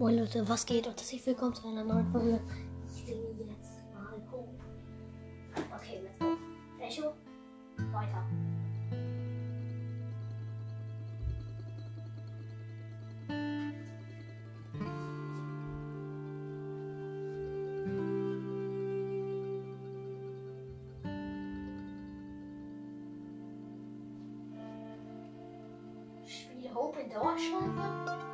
Moin Leute, was geht? Und herzlich willkommen zu einer neuen Folge. Ich singe jetzt mal hoch. Okay, let's go. Echo, weiter. Spiel Hope in Dauerschleife.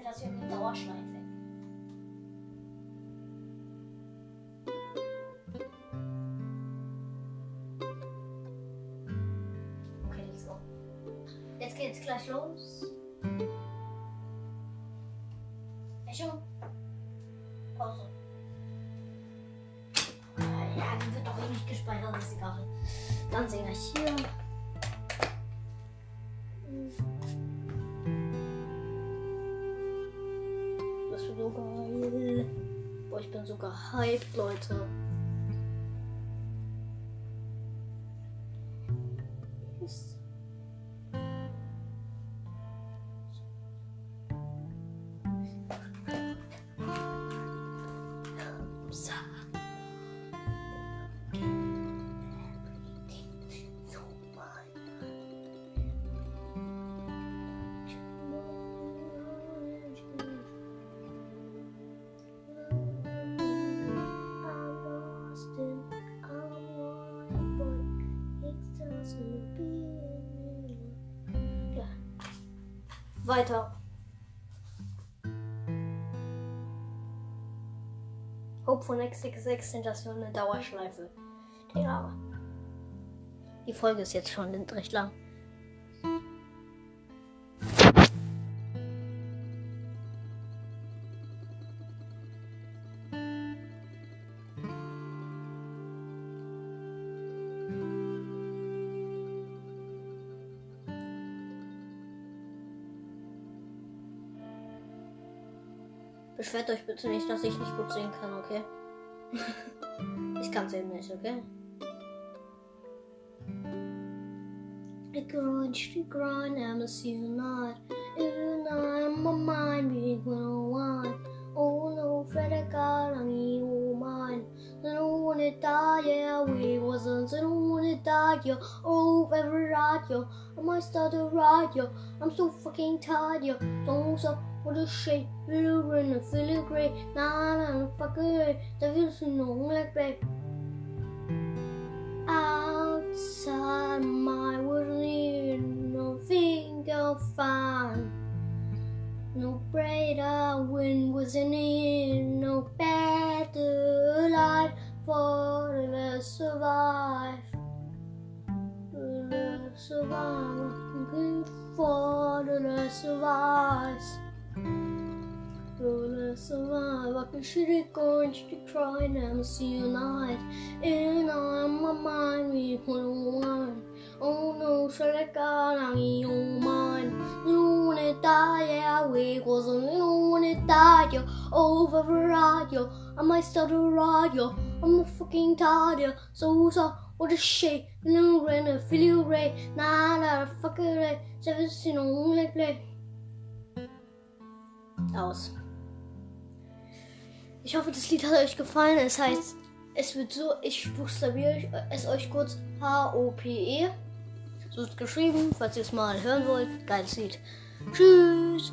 X66 Station in Dauerschleife. Okay, let's go. Jetzt geht's gleich los. Echo. Pause. Ja, die wird doch eh nicht gespeichert, ist egal. Dann singe ich hier. Boah, ich bin so gehypt, Leute. Weiter. Hope von X66 sind das für eine Dauerschleife. Digga. Die Folge ist jetzt schon recht lang. Beschwert euch bitte nicht, dass ich nicht gut singen kann, okay? ich kann eben nicht, okay? I grind, she grind, I'm a see you not. Even I'm my mind being one. Oh no, Fred, I got on you, mine. I don't wanna die, yeah, we wasn't. I don't wanna die, yeah. Oh, every radio, I might start a radio. I'm so fucking tired, yeah. Don't so, புதுஷை விழுவின சிலுகுறை நாளான no longer உங்களை Outside my world, nothing of fun. No brighter wind was in it, no better light for the survive. The survive, looking for the survive survive, I can shoot it going to cry and see you night. And on my mind, we one. Oh no, shall I go on your mind? You wanna die, yeah, we wasn't. You wanna die, yeah, over the radio. I might start a radio. I'm a fucking tired, yeah. So, so, what a shit. No rain, I feel you right. Nah, nah, fuck it, right. Seven, you know, like play. Aus. Ich hoffe, das Lied hat euch gefallen. Es heißt, es wird so, ich buchstabiere es euch kurz H-O-P-E. So ist geschrieben, falls ihr es mal hören wollt. Geiles Lied. Tschüss.